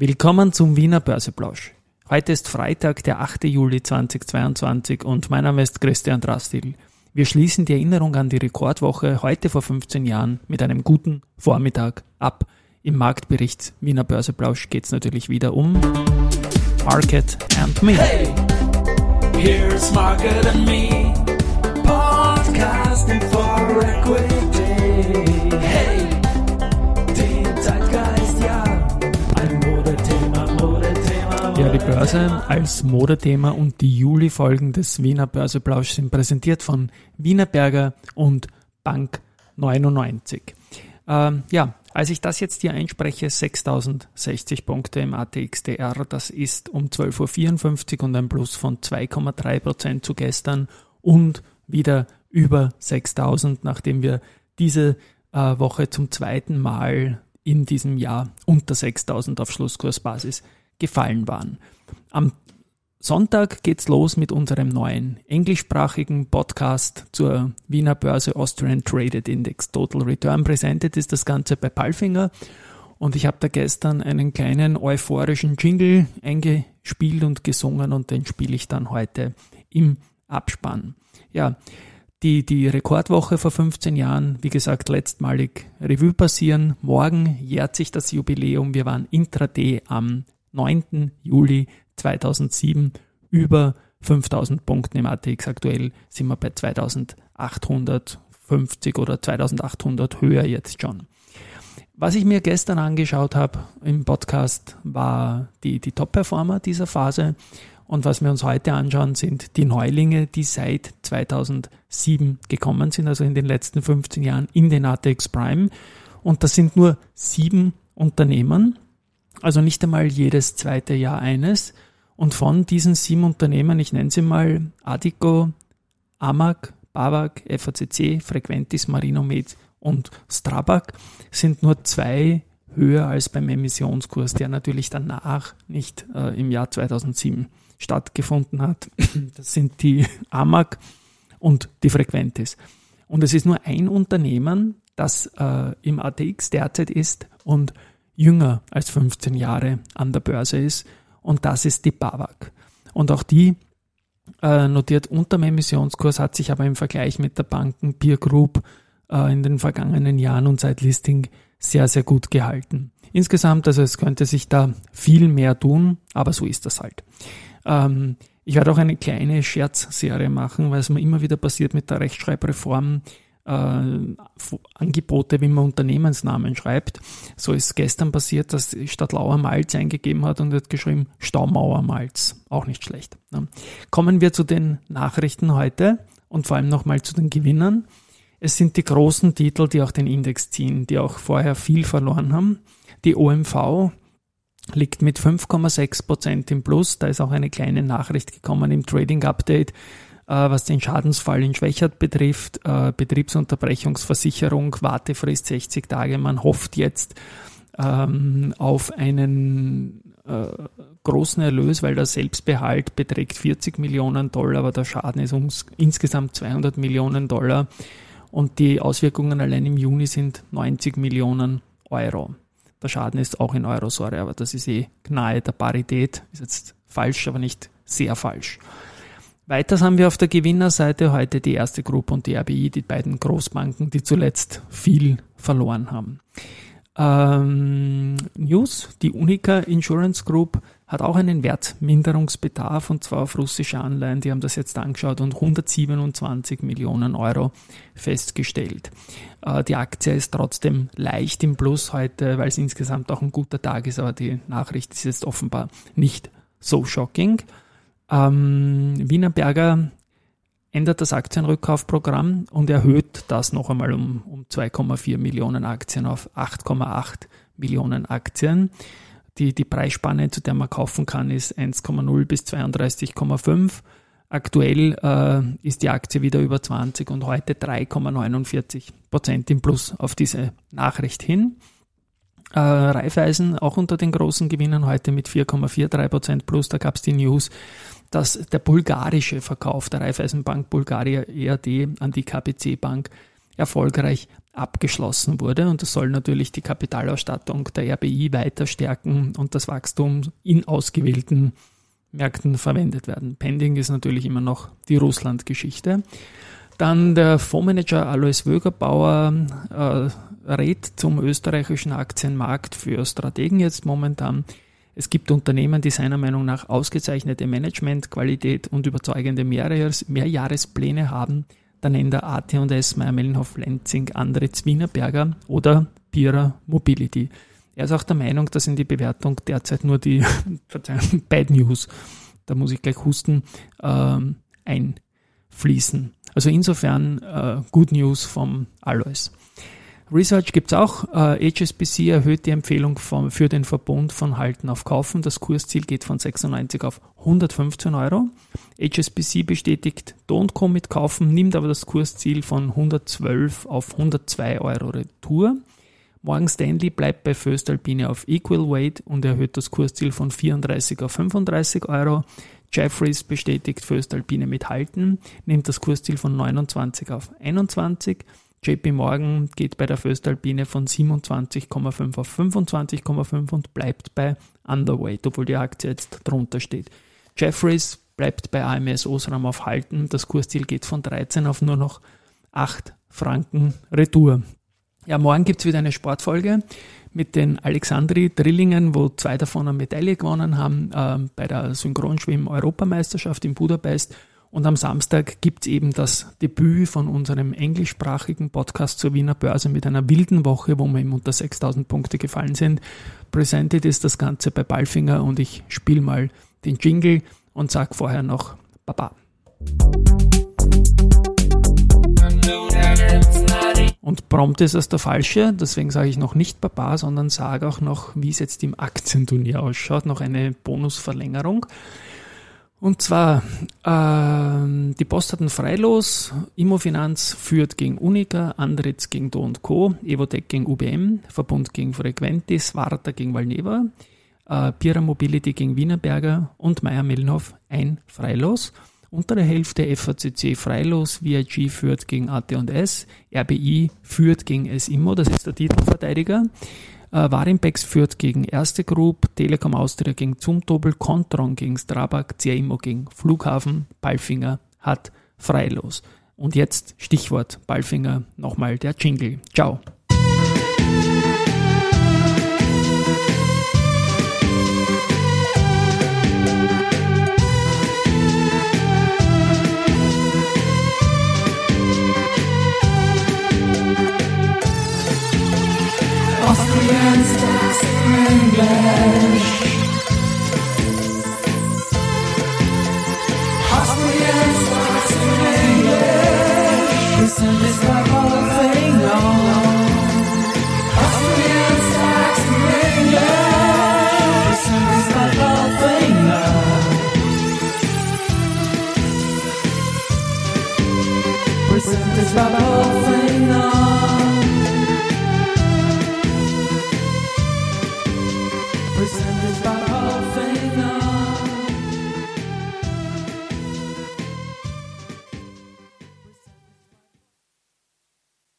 Willkommen zum Wiener Börseplausch. Heute ist Freitag, der 8. Juli 2022 und mein Name ist Christian Drastil. Wir schließen die Erinnerung an die Rekordwoche heute vor 15 Jahren mit einem guten Vormittag ab. Im Marktbericht Wiener Börseplausch geht es natürlich wieder um Market and Me. Hey, here's Market and Me, podcasting for equity. Ja, die Börse als Modethema und die Juli-Folgen des Wiener Börseplausch sind präsentiert von Wiener Berger und Bank 99. Ähm, ja, als ich das jetzt hier einspreche, 6060 Punkte im ATXDR, das ist um 12.54 Uhr und ein Plus von 2,3 Prozent zu gestern und wieder über 6000, nachdem wir diese äh, Woche zum zweiten Mal in diesem Jahr unter 6000 auf Schlusskursbasis gefallen waren. Am Sonntag geht's los mit unserem neuen englischsprachigen Podcast zur Wiener Börse Austrian Traded Index Total Return. Präsentiert ist das Ganze bei Palfinger und ich habe da gestern einen kleinen euphorischen Jingle eingespielt und gesungen und den spiele ich dann heute im Abspann. Ja, die, die Rekordwoche vor 15 Jahren, wie gesagt, letztmalig Revue passieren. Morgen jährt sich das Jubiläum. Wir waren intraday am 9. Juli 2007 über 5000 Punkten im ATX. Aktuell sind wir bei 2850 oder 2800 höher jetzt schon. Was ich mir gestern angeschaut habe im Podcast war die, die Top-Performer dieser Phase. Und was wir uns heute anschauen, sind die Neulinge, die seit 2007 gekommen sind, also in den letzten 15 Jahren in den ATX Prime. Und das sind nur sieben Unternehmen, also nicht einmal jedes zweite Jahr eines. Und von diesen sieben Unternehmen, ich nenne sie mal Adico, Amag, Bavag, FACC, Frequentis, Marinomed und Strabag, sind nur zwei höher als beim Emissionskurs, der natürlich danach nicht äh, im Jahr 2007 stattgefunden hat. Das sind die Amag und die Frequentis. Und es ist nur ein Unternehmen, das äh, im ATX derzeit ist und jünger als 15 Jahre an der Börse ist und das ist die BAWAG. Und auch die äh, notiert unter dem Emissionskurs, hat sich aber im Vergleich mit der Banken Peer Group äh, in den vergangenen Jahren und seit Listing sehr, sehr gut gehalten. Insgesamt, also es könnte sich da viel mehr tun, aber so ist das halt. Ähm, ich werde auch eine kleine Scherzserie machen, weil es mir immer wieder passiert mit der Rechtschreibreform Angebote, wie man Unternehmensnamen schreibt. So ist gestern passiert, dass statt Lauer Malz eingegeben hat und hat geschrieben Staumauer Malz. Auch nicht schlecht. Ne? Kommen wir zu den Nachrichten heute und vor allem nochmal zu den Gewinnern. Es sind die großen Titel, die auch den Index ziehen, die auch vorher viel verloren haben. Die OMV liegt mit 5,6 Prozent im Plus. Da ist auch eine kleine Nachricht gekommen im Trading Update äh, was den Schadensfall in Schwächert betrifft, äh, Betriebsunterbrechungsversicherung, Wartefrist 60 Tage. Man hofft jetzt ähm, auf einen äh, großen Erlös, weil der Selbstbehalt beträgt 40 Millionen Dollar, aber der Schaden ist uns insgesamt 200 Millionen Dollar und die Auswirkungen allein im Juni sind 90 Millionen Euro. Der Schaden ist auch in Euro, aber das ist eh nahe der Parität. Ist jetzt falsch, aber nicht sehr falsch. Weiters haben wir auf der Gewinnerseite heute die erste Gruppe und die RBI, die beiden Großbanken, die zuletzt viel verloren haben. Ähm, News, die Unica Insurance Group hat auch einen Wertminderungsbedarf und zwar auf russische Anleihen. Die haben das jetzt angeschaut und 127 Millionen Euro festgestellt. Äh, die Aktie ist trotzdem leicht im Plus heute, weil es insgesamt auch ein guter Tag ist, aber die Nachricht ist jetzt offenbar nicht so shocking. Ähm, Wiener Berger ändert das Aktienrückkaufprogramm und erhöht das noch einmal um, um 2,4 Millionen Aktien auf 8,8 Millionen Aktien. Die, die Preisspanne, zu der man kaufen kann, ist 1,0 bis 32,5. Aktuell äh, ist die Aktie wieder über 20 und heute 3,49 Prozent im Plus auf diese Nachricht hin. Äh, Raiffeisen auch unter den großen Gewinnern heute mit 4,43 Prozent plus. Da gab es die News, dass der bulgarische Verkauf der Raiffeisenbank Bulgaria ERD an die KPC Bank erfolgreich abgeschlossen wurde. Und das soll natürlich die Kapitalausstattung der RBI weiter stärken und das Wachstum in ausgewählten Märkten verwendet werden. Pending ist natürlich immer noch die Russland-Geschichte. Dann der Fondsmanager Alois Wögerbauer äh, rät zum österreichischen Aktienmarkt für Strategen jetzt momentan. Es gibt Unternehmen, die seiner Meinung nach ausgezeichnete Managementqualität und überzeugende Mehrjahres Mehrjahrespläne haben. Da nennt er AT&S, Meyer Mellenhof, Lenzing, Andritz, Wienerberger oder Pira Mobility. Er ist auch der Meinung, dass in die Bewertung derzeit nur die Bad News, da muss ich gleich husten, ähm, einfließen. Also insofern äh, Good News vom Alois. Research gibt es auch. Äh, HSBC erhöht die Empfehlung vom, für den Verbund von Halten auf Kaufen. Das Kursziel geht von 96 auf 115 Euro. HSBC bestätigt Don't Co mit Kaufen, nimmt aber das Kursziel von 112 auf 102 Euro Retour. Morgan Stanley bleibt bei Föstalpine auf Equal Weight und erhöht das Kursziel von 34 auf 35 Euro. Jeffries bestätigt Föstalpine mit Halten, nimmt das Kursziel von 29 auf 21. JP Morgan geht bei der Föstalpine von 27,5 auf 25,5 und bleibt bei Underweight, obwohl die Aktie jetzt drunter steht. Jeffries bleibt bei AMS Osram auf Halten. Das Kursziel geht von 13 auf nur noch 8 Franken Retour. Ja, morgen gibt es wieder eine Sportfolge mit den Alexandri Drillingen, wo zwei davon eine Medaille gewonnen haben äh, bei der Synchronschwimm-Europameisterschaft in Budapest. Und am Samstag gibt es eben das Debüt von unserem englischsprachigen Podcast zur Wiener Börse mit einer wilden Woche, wo wir ihm unter 6000 Punkte gefallen sind. Presented ist das Ganze bei Ballfinger und ich spiele mal den Jingle und sag vorher noch Baba. Und prompt ist das der falsche, deswegen sage ich noch nicht Papa, sondern sage auch noch, wie es jetzt im Aktienturnier ausschaut, noch eine Bonusverlängerung. Und zwar, äh, die Post hatten Freilos, Immofinanz führt gegen Unica, Andritz gegen Do Co., Evotec gegen UBM, Verbund gegen Frequentis, Warta gegen Valneva, äh, Pira Mobility gegen Wienerberger und Meier Mellenhof ein Freilos. Unter der Hälfte FACC Freilos, VIG führt gegen AT&S, RBI führt gegen S-Immo, das ist der Titelverteidiger. Äh, Warimpex führt gegen Erste Group, Telekom Austria gegen Zumtobel, Contron gegen Strabag, CIMO gegen Flughafen, Ballfinger hat Freilos. Und jetzt Stichwort Ballfinger, nochmal der Jingle. Ciao.